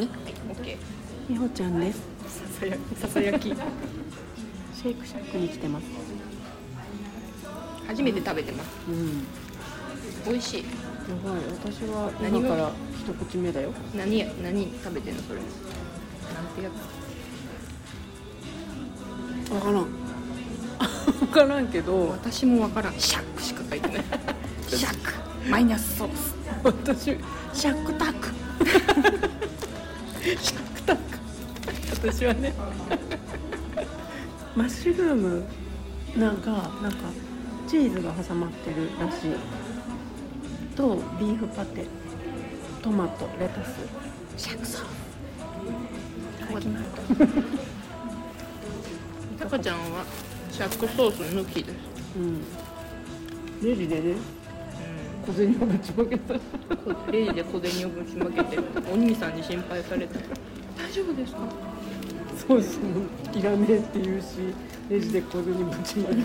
ね。オッケみほちゃんです。ーささやささやき。シェイクシャックに来てます。初めて食べてます。うん。美味しい。やばい。私は今から一口目だよ。何や何食べてんの？それ。なんてやつ？わからん。わからんけど。私もわからん。シャックしか書いてない。シャック。マイナスソース。私シャックタックシャックタック。私はね。マッシュルームなんかなんかチーズが挟まってるらしい。とビーフパテ。トマトレタス。シャックソータカちゃんはシャックソース抜きです。うん。レジでね小銭をぶちまけた。こレジで小銭をぶちまけてお兄さんに心配された。大丈夫ですか？ソースもいらねえって言うしレジで小銭ぶちまけるし。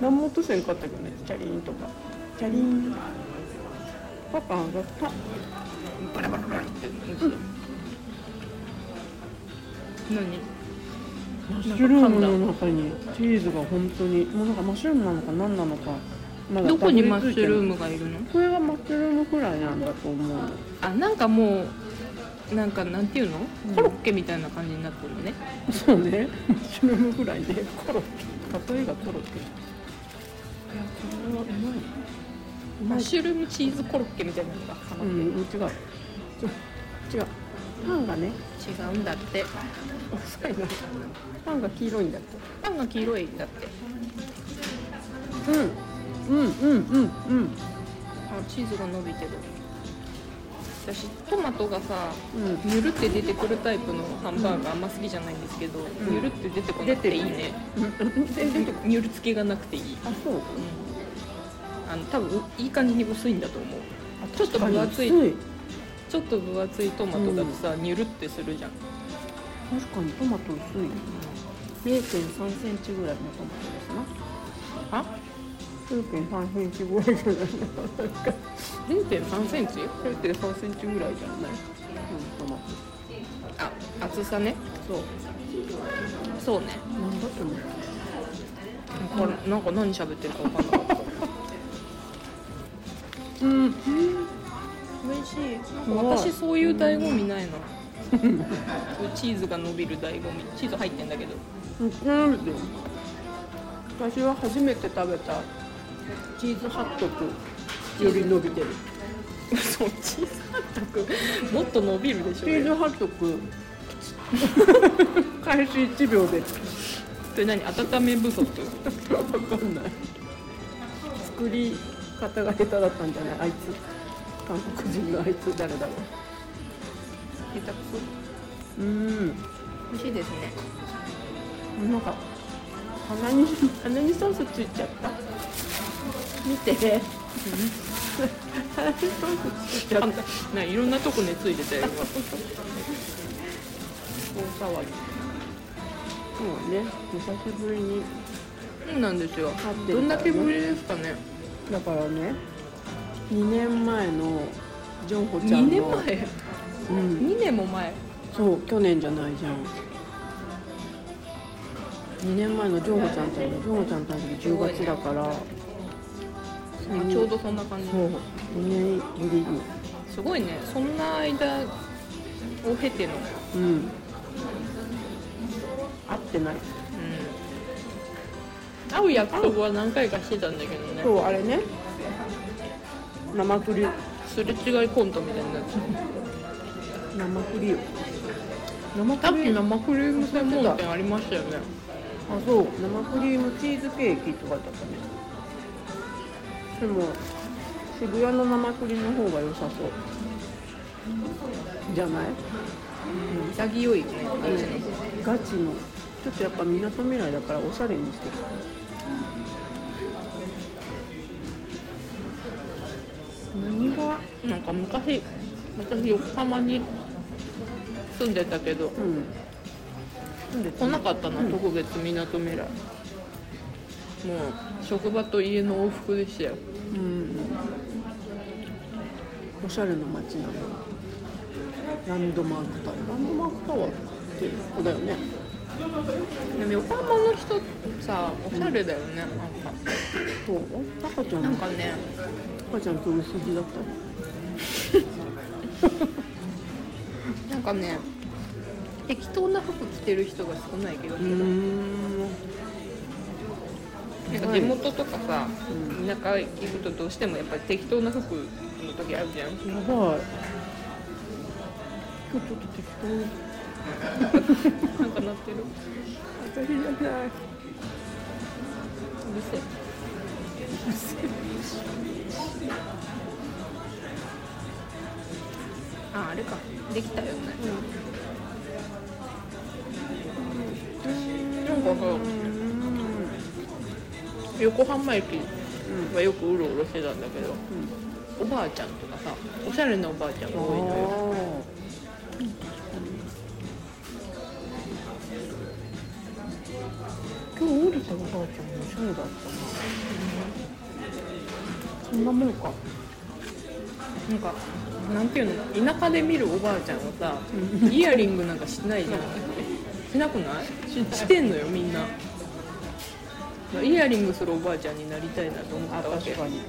何も落とせんかったけどねチャリンとか。チャリンパパ上がった。バラバラバラって何？マッシュルームの中にチーズが本当にもうなんかマッシュルームなのか何なのかまだどこにマッシュルームがいるの？これがマッシュルームフライなんだと思う。あなんかもうなんかなんていうの？うん。コロッケみたいな感じになってるのね。そうね。マッシュルームフライね。コロッケ。例えがコロッケ。いやこれはうまい。マッシュルームチーズコロッケみたいなのがハマってる、うん違う。違う。パンがね。違うんだって。遅いな。パンが黄色いんだって。パンが黄色いんだって。うんうんうんうんうん。あチーズが伸びてる。私トマトがさうん。ゆるって出てくるタイプのハンバーガーあんま好きじゃないんですけど、ん。ゆるって出てこなくていいね。全然ゆるつけがなくていい、あそう。あの多分いい感じに薄いんだと思う。ちょっと分厚い。薄い。ちょっと分厚いトマトだとさ、ニュルってするじゃん。確かにトマト薄い。0 3センチぐらいのトマトですな。あ？0.3センチぐらいじゃない？0.3センチ？0.3センチぐらいじゃない？うんトマトあ。厚さね？そう。そうね。なんだと思う。これなんか何喋ってるか分かんなかった。うん。美味しい。なんか私そういう醍醐味ないなチーズが伸びる醍醐味。チーズ入ってんだけど。私は初めて食べたチーズハットクより伸びてる。そうチーズハットク。もっと伸びるでしょチーズハットク。開始1秒で。それ何？温め不足？わかんない。作り方が下手だったんじゃないあいつ。韓国人のあいつ誰だろ下手くううん。そ美味しいですね。なんか鼻に鼻にソースついちゃった？見て。いろんなとこねついてたよ今。大騒ぎ。そうね。久しぶりに。そうなんですよ。ね。どんだけぶりですかね。だからね2年前のジョンホちゃん2の年前？うん。2年も前？そう去年じゃないじゃん。2年前のジョンホちゃんとのジョンホちゃんとの時10月だからあちょうどそんな感じ。そう。2年ぶりにすごいね。そんな間を経ての。うん。会ってない。うん。会う約束は何回かしてたんだけどね。そうあれね。生クリ。すれ違いコントみたいになって生クリ。生さっきクリーム生クリーム専門店ありましたよね。あそう。生クリームチーズケーキとかだったねでも渋谷の生クリの方が良さそう。じゃない？潔い。ねガチの。ちょっとやっぱみなとみらいだからおしゃれにしてる。何が？なんか昔私横浜に住んでたけど。うん。来なかったな、うん。特別みなとみらいもう職場と家の往復でしたよ。うん。おしゃれな街なの。ランドマークタワー。ランドマークタワーってここだよね。でも横浜の人さおしゃれだよね。なんか。そう？赤ちゃん。なんかね。赤ちゃんと薄着だった？なんかね適当な服着てる人が少ないけど、うーんなんか地元とかさ、うん田舎行くとどうしてもやっぱり適当な服の時あるじゃん。やばい。今日ちょっと適当。なんかなってる。私じゃない。うるせえ。ああれか。できたよね。なんかさ横浜駅はよくうろうろしてたんだけどおばあちゃんとかさおしゃれなおばあちゃんが多いのよ。今日降りたおばあちゃんもおしゃれだったな。そんなもんか。なんかなんていうの田舎で見るおばあちゃんはさイヤリングなんかしてないじゃん。しなくない？ししてんのよみんなイヤリングするおばあちゃんになりたいなと思っあたわけ。確かに。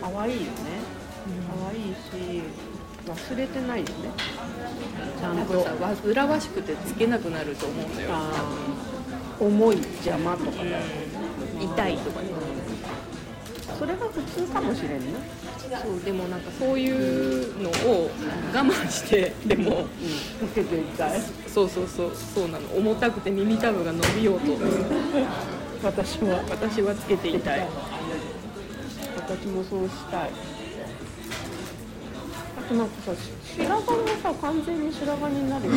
可愛いよね。可愛いし忘れてないよね。ちゃんと。さ煩わしくてつけなくなると思うのよ。重い邪魔とか痛いとかね。それが普通かもしれんねそうでもなんかそういうのを我慢してでも。うん。つけていたい。そうそうそう。そうなの。重たくて耳たぶが伸びようと私は私はつけていたい。私もそうしたい。あとなんかさし白髪がさ完全に白髪になる人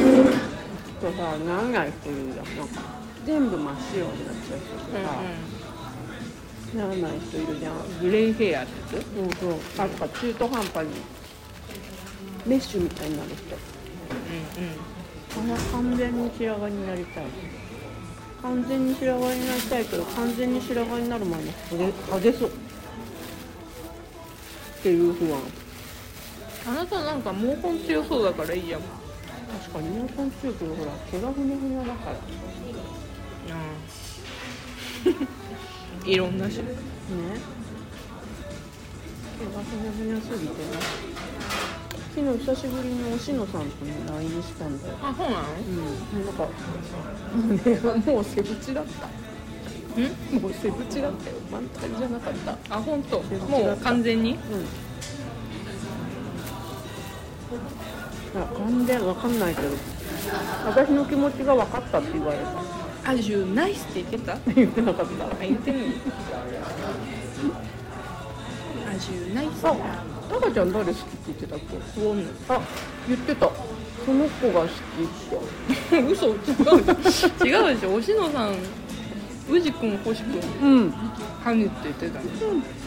とさならない人いるじゃん。なんか全部真っ白になっちゃう人とさ、ならない人いるじゃん。グレイヘアってやつ？そうそう。なんか中途半端に。メッシュみたいになる人。うんうん。あの完全に白髪になりたい完全に白髪になりたいけど完全に白髪になる前に剥げ剥げそう。っていう不安。あなたなんか毛根強そうだからいいじゃん。確かに毛根強いけどほら毛がふにゃふにゃだから。いろんな種。ね。毛がふにゃふにゃすぎてね昨日久しぶりにおしのさんとね LINE したんだよあそうなのうんなんかもうねもう背縁だったもう背縁だったよ満タンじゃなかったあ本当もう完全にうん。あ、完全わかんないけど。私の気持ちが分かったって言われた。アジュナイスって言ってた？言ってなかった。言ってないアジュナイスあ、タカちゃん誰好きって言ってたっけ？ウォンあ、言ってた。その子が好きって。嘘違う 違うでしょおしのさん宇治くん星くんうん。ハヌって言ってたの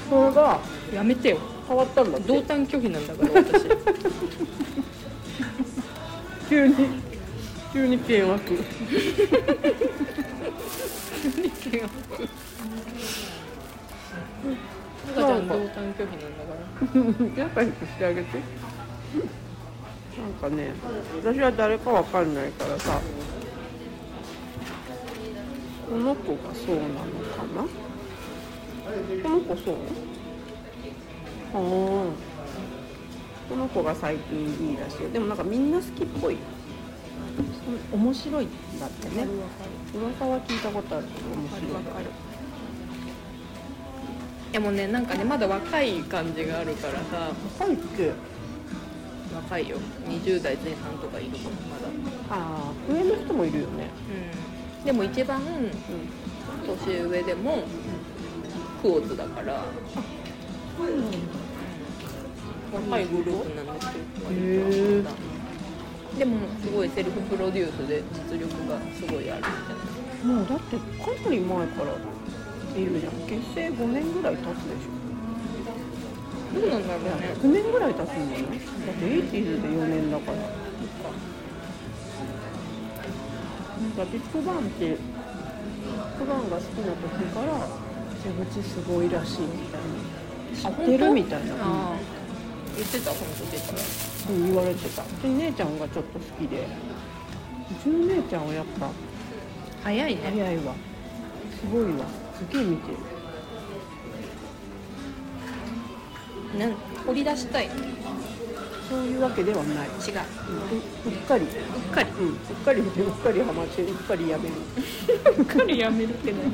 それがやめてよ変わったんだ。同担拒否なんだから私 急に。急に険悪。赤ちゃん同担拒否なんだから仲良くしてあげて。なんかね、私は誰かわかんないからさ。この子がそうなのかな？この子そう？ああ。この子が最近いいらしいよ。でもなんかみんな好きっぽい。そ面白いんだってね。噂は聞いたことあるけど面白い。でもねなんかねまだ若い感じがあるからさ若いって。若いよ。20代前半とかいるもんまだ。ああ、上の人もいるよね。うん。でも一番う年上でもクオーツだから。ん。若いグループなんですよへー。でもすごいセルフプロデュースで実力がすごいあるみたいな。もうだってかなり前からいるじゃん。結成5年ぐらい経つでしどうなん。だろうね6年ぐらい経つん。じゃないだってエイティーズで4年だからなん。かビッグバンってビッグバンが好きな時から出口すごいらしいみたいな知ってるみたいな、言ってた本当出たらう言われてたで姉ちゃん。がちょっと好きでうちの姉ちゃん。はやっぱ早いね早いわすごいわすげえ見てる。なん掘り出したい。違うそういうわけではない、う。うっかり。うっかり。うん。うっかり見てうっかりハマってうっかりやめる。うっかりやめるって何？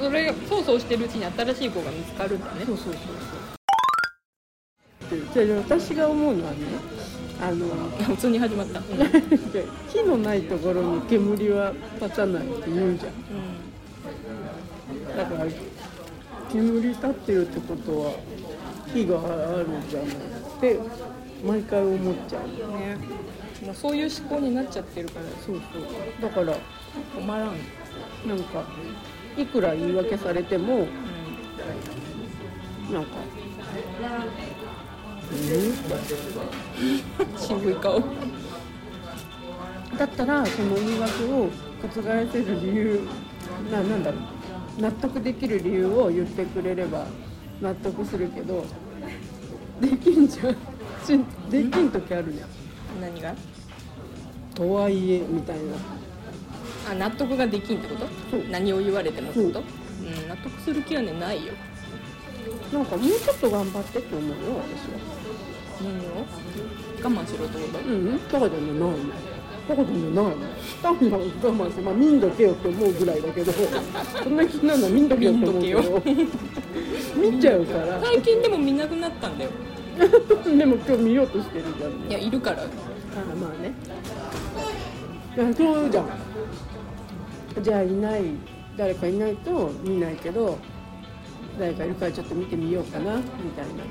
それそうそうしてるうちに新しい子が見つかるんだね。そうそうそう。そうでじゃあ私が思うのはねあの普通に始まった、うん火のないところに煙は立たないって言うじゃんだから煙立ってるってことは火があるじゃないって毎回思っちゃうね。もうそういう思考になっちゃってるから。そうそう。だから止まらん、なんかいくら言い訳されてもなんか「うん? 」渋い顔。だったらその言い訳を覆せる理由ななんだろう。納得できる理由を言ってくれれば納得するけどできんじゃん。しできん時あるじゃん。何が？とはいえみたいな。あ納得ができんってこと？何を言われてもってこと？そう。うん納得する気はねないよ。なんかもうちょっと頑張ってって思うよ私は。何を？我慢しろってこと？うんバカじゃないのバカじゃないの単に我慢してまあ見んどけよって思うぐらいだけど そんな気なの見んどけよって思うけど見ちゃうから。最近でも見なくなったんだよ。でも今日見ようとしてるじゃんいやいるから。あまあね。そうじゃん。じゃあいない誰かいないと見ないけど誰かいるからちょっと見てみようかなみたいな。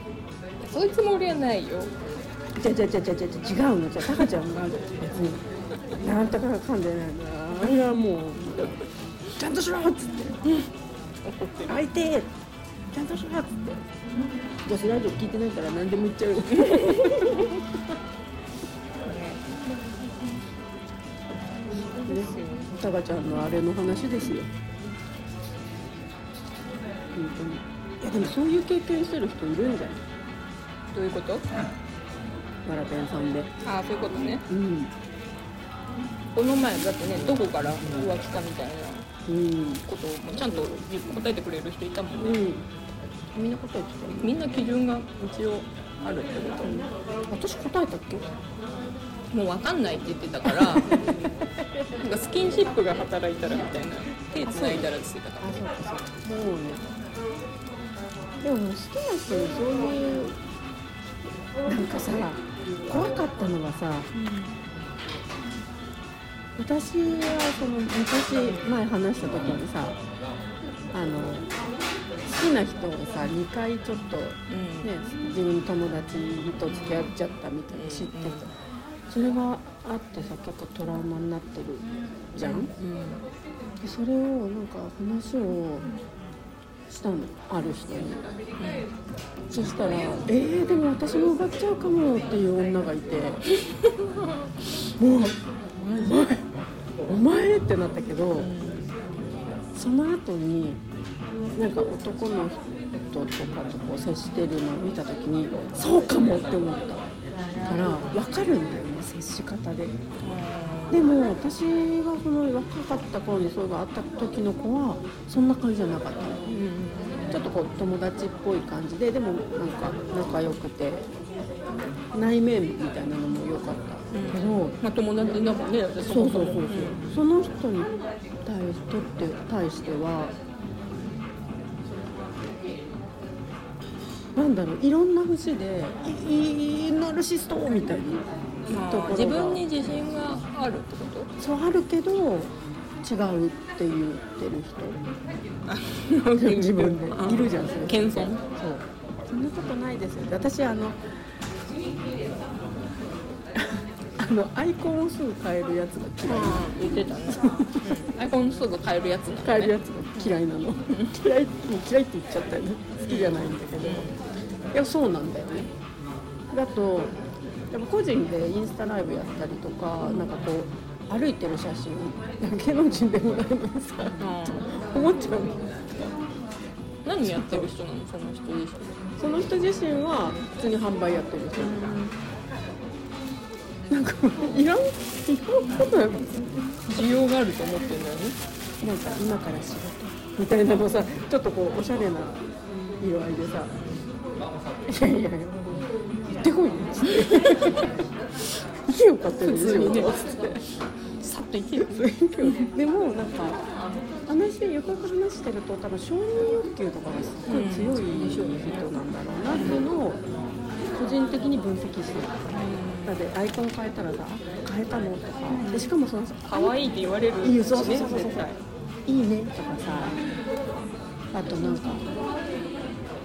そういうつもりはないよ。じゃじゃじゃじゃじゃじゃ違うの。じゃあタカちゃんが別になんとかが噛んでないな。あれはもうちゃんとしろっつって。怒ってる相手ちゃんとしろっつって。女子ラジオ聞いてないから何でも言っちゃう。よですよ。タカちゃんのあれの話ですよ。本当に。いやでもそういう経験してる人いるんじゃない？どういうこと？わらペンさんで。ああそういうことね。うんこの前だってねどこから浮気かみたいなうんことをちゃんと答えてくれる人いたもんね。うん。みんな答えてたみんな基準が一応あるってこと。私答えたっけ？もう分かんないって言ってたから なんかスキンシップが働いたらみたいな手つないだらって言ってたから。もうね。でも好きな人にそういうなんかさ怖かったのがさ私はその昔前話した時にさあの好きな人をさ2回ちょっとねうん。自分の友達と付き合っちゃったみたいな知っててそれがあってさ結構トラウマになってるじゃん？うん。でそれをなんか話をしたのある人に。そしたら「えー、でも私も奪っちゃうかも」っていう女がいて。もう「お前お前!」ってなったけどその後になんか男の人とかとこう接してるのを見た時にそうかもって思ったから分かるんだよね接し方で。でも私がその若かった頃にそういうのがあった時の子はそんな感じじゃなかったのちょっとこう友達っぽい感じででもなんか仲良くて内面みたいなのも良かった。けど、まあ友達だもんね私そうそうそうそう、んその人に対しとって対してはなんだろういろんな節で「いいナルシスト」みたいな自分に自信があるってこと？そうあるけど違うって言ってる人。自分で。いるじゃんそれ。謙遜？そう。そんなことないですよ。私あのあのアイコンをすぐ変えるやつが嫌い言ってたね、うん、アイコンすぐ変えるやつなのね。変えるやつが嫌いなの。嫌い嫌いって言っちゃったよね。好きじゃないんだけど。いやそうなんだよね。あとやっぱ個人でインスタライブやったりとかなんかこう歩いてる写真芸能人でもないのにさ思っちゃうの。何やってる人なの？その人自身その人自身は普通に販売やってる人なんかいらんいらんことや需要があると思ってんだよねなんか今から仕事みたいなのさちょっとこうおしゃれな色合いでさ「いやいやいや行ってこいよ」っつって「行けよ勝手に普通にね。仕事っつってさっといけよでもなんか話よくよく話してると多分承認欲求とかがすっごい強い人なんだろうなっていうのを個人的に分析してるだってアイコン変えたらさあ変えたのとかでしかもそのさ可愛いって言われるいいよそうそうねそうそう。いいねとかさあとなんか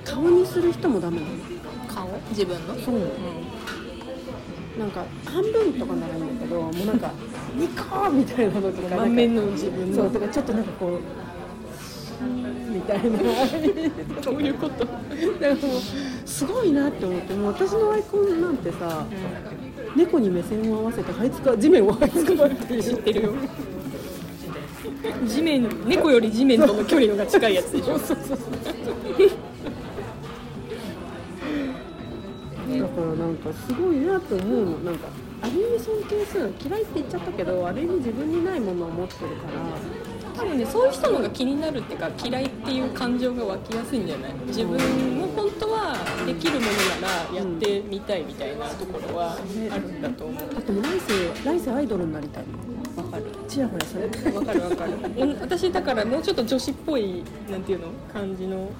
顔にする人もダメなの。顔？自分の？そう。なんか半分とかならいいんだけどもうなんか ニコーみたいなのとか満面の自分の。そうとかちょっとなんかこうみたいな。どういうこと。だからもうすごいなって思って。もう私のアイコンなんてさ猫に目線を合わせて這いつか地面を這いつかまって知ってるよ。地面猫より地面との距離のが近いやつでしょ。そうそうそう。だからなんかすごいなって思うの。なんかある意味尊敬する嫌いって言っちゃったけどある意味自分にないものを持ってるから多分ねそういう人のが気になるっていうか嫌いっていう感情が湧きやすいんじゃない？自分も本当はできるものならやってみたいみたいなところはあるんだと思う。あともう来世来世アイドルになりたい。わかる。ちやほやされてわかるわかる。お私だからもうちょっと女子っぽいなんていうの？感じの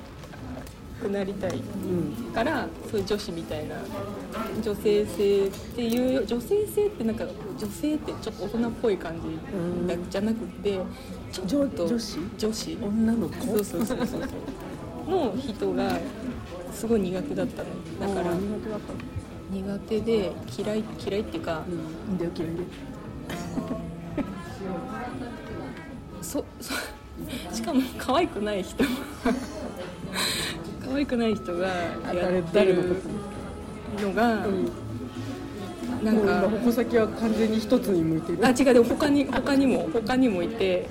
くなりたいうん。からそういう女子みたいな女性性っていう女性性ってなんか女性ってちょっと大人っぽい感じじゃなくてちょっと女子？女子？女の子？そうそうそうそうの人がすごい苦手だったの。だから苦手だったの。苦手で嫌い嫌いっていうか、うん。だよ嫌いで。そそ しかも可愛くない人可愛くない人がやってる誰のが、うん。なんか矛先は完全に一つに向いてる。あ違うでも他に他にも他にもいて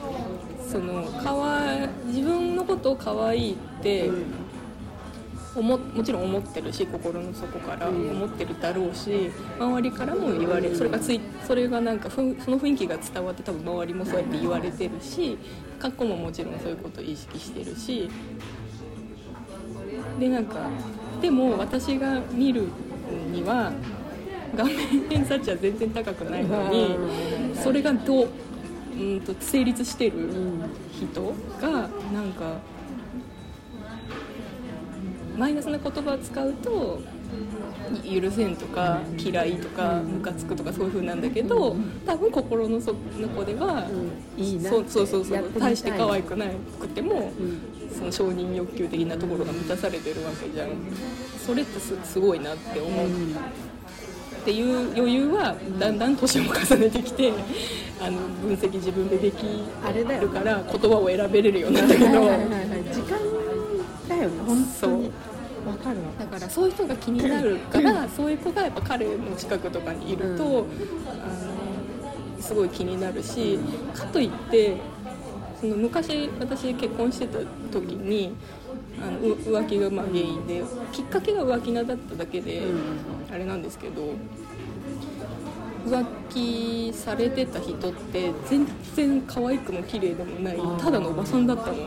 そのかわ自分のことを可愛いって思もちろん思ってるし心の底からうん。思ってるだろうし周りからも言われそれがついそれがなんかその雰囲気が伝わって多分周りもそうやって言われてるし過去ももちろんそういうことを意識してるしでなんかでも私が見るには顔面偏差値は全然高くないのにそれがどううんと成立してる人がなんかマイナスな言葉を使うとい許せんとか嫌いとかムカつくとかそういう風なんだけど多分心の底では、うん。いいなそうそうそうそう大して可愛くなくても、うんその承認欲求的なところが満たされてるわけじゃん。それってすすごいなって思う、っていう余裕はだんだん年を重ねてきてあの分析自分でできるから言葉を選べれるようになったけど。はいはい時間だよね本当に。わかるわ。だからそういう人が気になるからそういう子がやっぱ彼の近くとかにいると、うん。あのすごい気になるしかといってその昔私結婚してた時にあのう浮気がまあ原因できっかけが浮気なだっただけで、あれなんですけど浮気されてた人って全然可愛くも綺麗でもないただのおばさんだったの。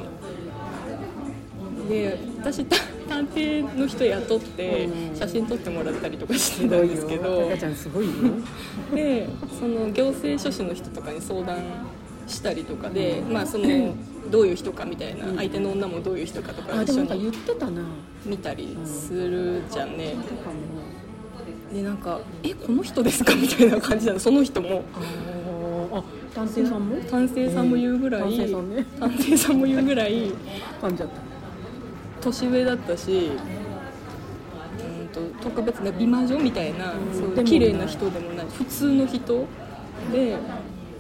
で私た探偵の人雇ってうん写真撮ってもらったりとかしてたんですけど。タカちゃんすごいよ。でその行政書士の人とかに相談したりとかで、まあそのどういう人かみたいな相手の女もどういう人かとか一緒に言ってたな。見たりするじゃんね。とかもでなんか「えこの人ですか?」みたいな感じなの。その人も。あー。あ男性さんも？探偵さんも言うぐらい、うん。探偵さんね。探偵さんも言うぐらい 噛んじゃった。年上だったしうんと特別な美魔女みたいな、うん。そう綺麗な人でもない。普通の人で。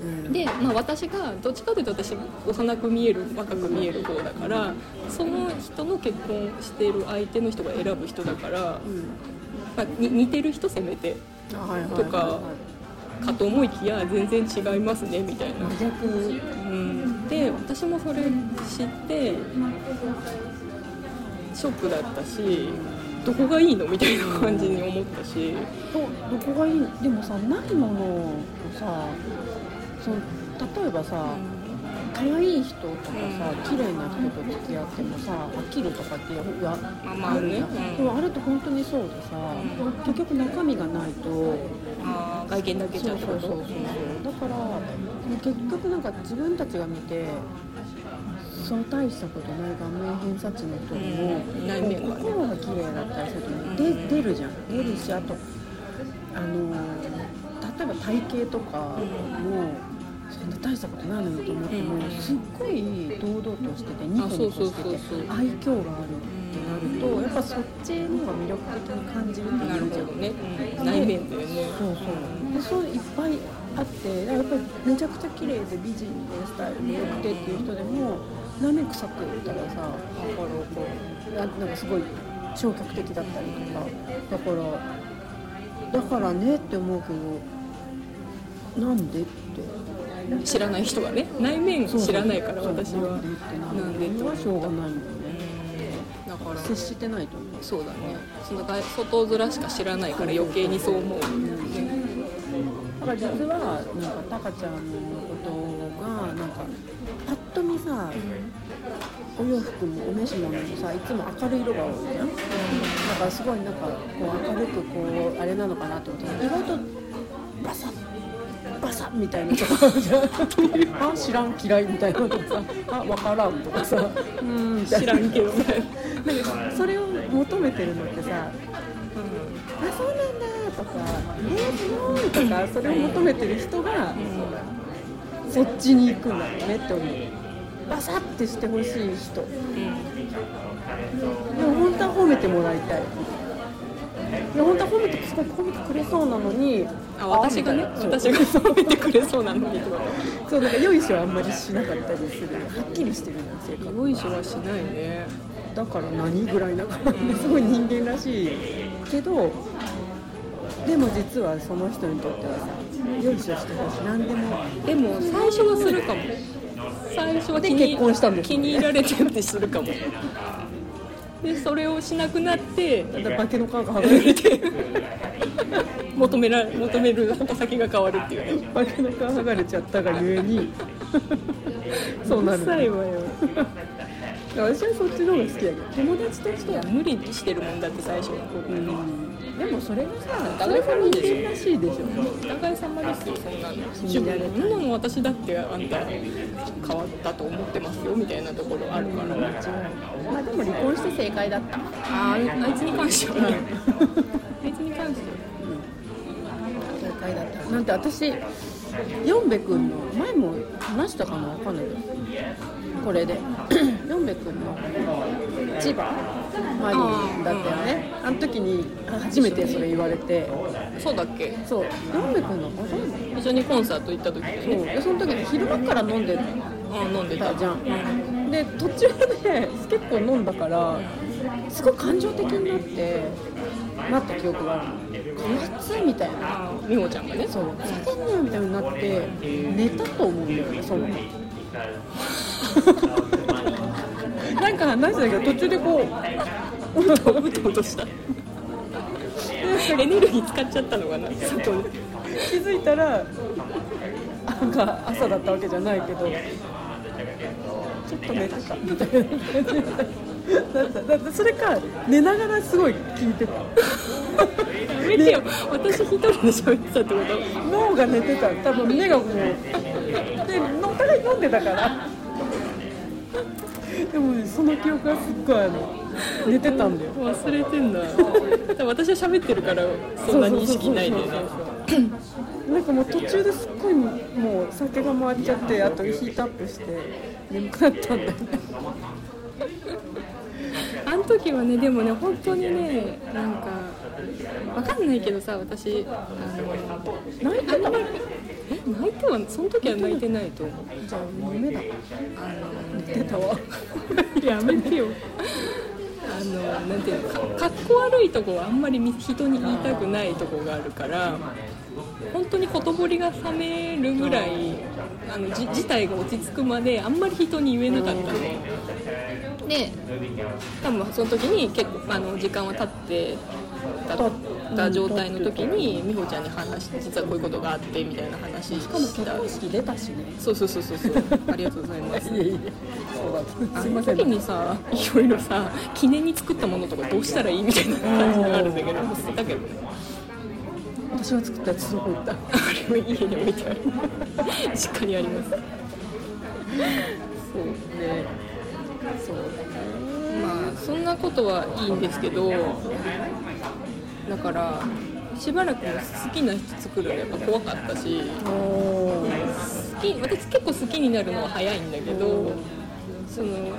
うん。で、まあ、私がどっちかというと私幼く見える若く見える方だからその人の結婚している相手の人が選ぶ人だから、うん。まあ、に似てる人せめてとかかと思いきや全然違いますねみたいな。うん、で私もそれ知ってショックだったしどこがいいの？みたいな感じに思ったし、どどこがいい？でもさないものをさその例えばさ可愛い人とかさ綺麗な人と付き合ってもさ飽きるとかってややまあるじゃん。うん。でもあれって本当にそうでさ、結局中身がないとあー外見だけじゃそうそうそうそう。だから結局なんか自分たちが見てそう大したことない顔面偏差値の人にも、心が綺麗だったりするとね、う出るじゃん。出るしあとあの例えば体型とかも、そんな大したことないのにと思っても、うんすっごい堂々としててニコニコしてて愛嬌があるってなるとやっぱそっちの方が魅力的に感じるってなるじゃね、うん。内面だよね。そうそう。でそういっぱいあってやっぱりめちゃくちゃ綺麗で美人でスタイルも良くてっていう人でも何年臭く言ったらさななんかすごい消極的だったりとか。だからだからねって思うけどなんで？って知らない人がね。内面知らないから私はなんでってなんでってのはしょうがないもんねだから接してないと思うそうだねその外面しか知らないから余計にそう思う、ね、だから実はなんかタカちゃんのことがなんかパッと見さ、お洋服もお召し物もさいつも明るい色が多いじゃん、うんだからすごいなんかこう明るくこうあれなのかなと思って意外とバサッバサッみたいなとこあ知らん嫌いみたいなのとかさあ分からんとかさうん知らんけど。ね、なんかそれを求めてるのってさあそうなんだとかえー、すごいとかそれを求めてる人がそっちに行くんだろうねって思う。バサッてしてほしい人。でも本当は褒めてもらいたい。いや本当は褒めてすごい褒めてくれそうなのにあ私がね私が褒めてくれそうなのに そうなんかよいしょあんまりしなかったりするはっきりしてるじゃん性格。よいしょはしないね。だから何ぐらいな感じですごい人間らしいけどでも実はその人にとってはさよいしょしてほしい。何でも。でも最初はするかも。最初は気でに結婚したんです。気に入られてってするかもでそれをしなくなってだから化けの皮が剥がれて求めら求める矛先が変わるっていう。ね化けの皮剥がれちゃったがゆえに。そうなる。うるわよ。私はそっちの方が好きやけど。友達としては無理にしてるもんだって最初は。うん。でもそれがさそれが人間らしいでしょ。お互い様ですよそんなの。信じられないそんなの私だってあんた変わったと思ってますよみたいなところあるから、まあでも離婚して正解だった。あああいつに関しては。ねあいつに関しては。正解だった。なんて私ヨンベ君の前も話したかなわかんない。けどこれで。ヨンベ君の千葉マリンだったよね。あの時に初めてそれ言われて。そうだっけ？そう。ヨンベ君の一緒にコンサート行った時そう。でその時に昼間から飲んであ飲んでた。たじゃんで途中で結構飲んだからすごい感情的になってなった記憶があるの。夏みたいなあ美穂ちゃんがね。そう。ふざけんなよみたいになって寝たと思うんだよねその。なんか話したけど途中でこううとうとうとした。エネルギー使っちゃったのかな。外で気づいたらなんか朝だったわけじゃないけどっと寝てたみたいな感じだっただってそれか寝ながらすごい聞いてたやめてよ私一人で喋ってたってこと脳が寝てた多分目がもうでお互い飲んでたからでもねその記憶がすっごいあの寝てたんだよ忘れてんだ私は喋ってるからそんな認識ないんだよねなんかもう途中ですっごいもう酒が回っちゃってあとヒートアップして。眠くなったんだよね。あの時はねでもね本当にねなんかわかんないけどさ私あの泣いてたえ泣いてはその時は泣いてないと思う。じゃあ夢だ。あ寝てたわ。の やめてよ。あのなんていうのかかっこ悪いとこはあんまりみ人に言いたくないとこがあるから本当にほとぼりが冷めるぐらいあのじ事態が落ち着くまであんまり人に言えなかった。ねで多分その時に結構あの時間は経ってた状態の時に美穂ちゃんに話して実はこういうことがあってみたいな話ししかも結婚式出た。しねそうそうそうそう。そうありがとうございます。いえいえ。そうだあの時にさいろいろさ記念に作ったものとかどうしたらいい？みたいな感じがあるんだけど捨てたけど。ね私が作ったやつどこ行った。あれは家に置いてある。実家にあります。そうね。そうまあそんなことはいいんですけどだからしばらく好きな人作るのやっぱ怖かったし好き私結構好きになるのは早いんだけどその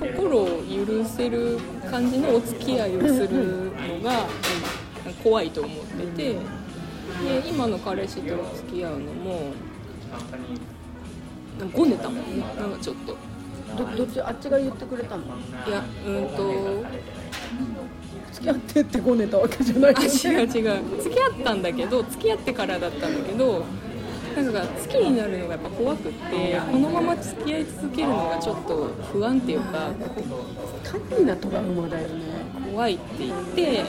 心を許せる感じのお付き合いをするのが怖いと思っててで今の彼氏と付き合うのもごねたもんね。なんかちょっと。どどっちあっちが言ってくれたの？いやうんと付き合ってってごねたわけじゃないあ違う違う。付き合ったんだけど付き合ってからだったんだけどなんか好きになるのがやっぱ怖くってこのまま付き合い続けるのがちょっと不安っていうか単なトラウマだよね。怖いって言って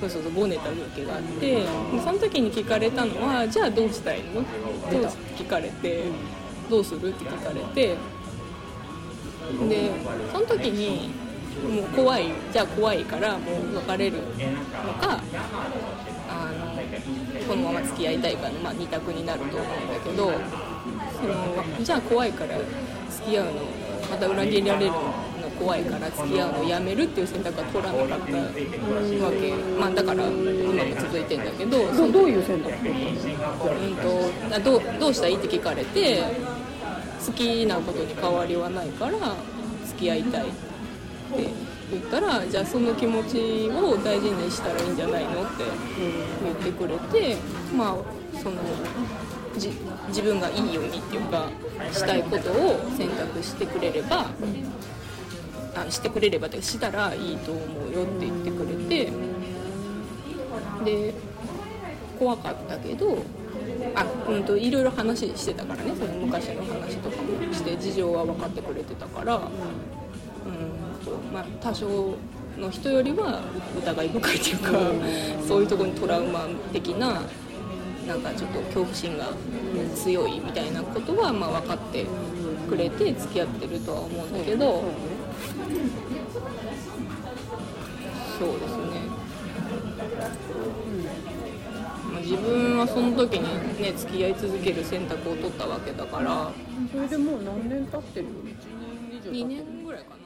そうそうそうごねた時があってその時に聞かれたのは「じゃあどうしたいの?」どう聞かれて「どうする?」って聞かれてでその時にもう怖いじゃあ怖いからもう別れるのかあのこのまま付き合いたいかの、まあ、2択になると思うんだけどそのじゃあ怖いから付き合うのまた裏切られるの怖いから付き合うのやめるっていう選択は取らなかったわけ、まあ、だから今も続いてんだけどそのどどういう選択？うんとあどうどうした？いって聞かれて好きなことに変わりはないから付き合いたいって言ったらじゃあその気持ちを大事にしたらいいんじゃないのって言ってくれてまあそのじ自分がいいようにっていうかしたいことを選択してくれればあしてくれればしたらいいと思うよって言ってくれてで怖かったけどあうんといろいろ話してたからねその昔の話とかもして事情は分かってくれてたからうんとまあ多少の人よりは疑い深いというかそういうとこにトラウマ的ななんかちょっと恐怖心が強いみたいなことはまあ分かってくれて付き合ってるとは思うんだけどそうですね、まあ、自分はその時にね付き合い続ける選択を取ったわけだから。それでもう何年経ってる2年ぐらいかな